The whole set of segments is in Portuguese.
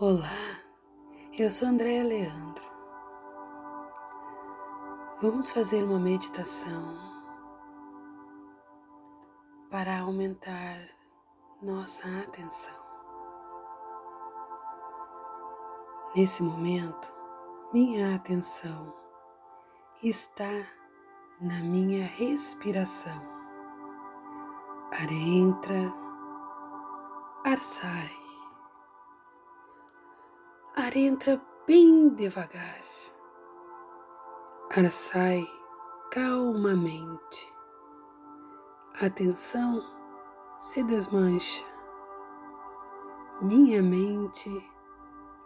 Olá, eu sou Andréa Leandro. Vamos fazer uma meditação para aumentar nossa atenção. Nesse momento, minha atenção está na minha respiração. Ar entra, ar sai ar entra bem devagar, ar sai calmamente, a tensão se desmancha, minha mente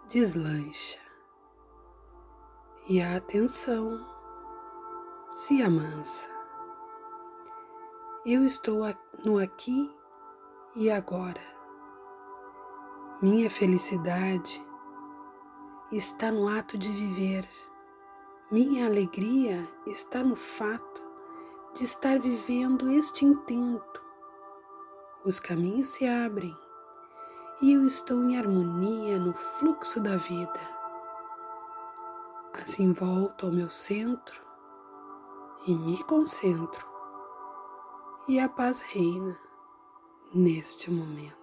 deslancha e a atenção se amansa. Eu estou no aqui e agora. Minha felicidade está no ato de viver. Minha alegria está no fato de estar vivendo este intento. Os caminhos se abrem e eu estou em harmonia no fluxo da vida. Assim volto ao meu centro e me concentro, e a paz reina neste momento.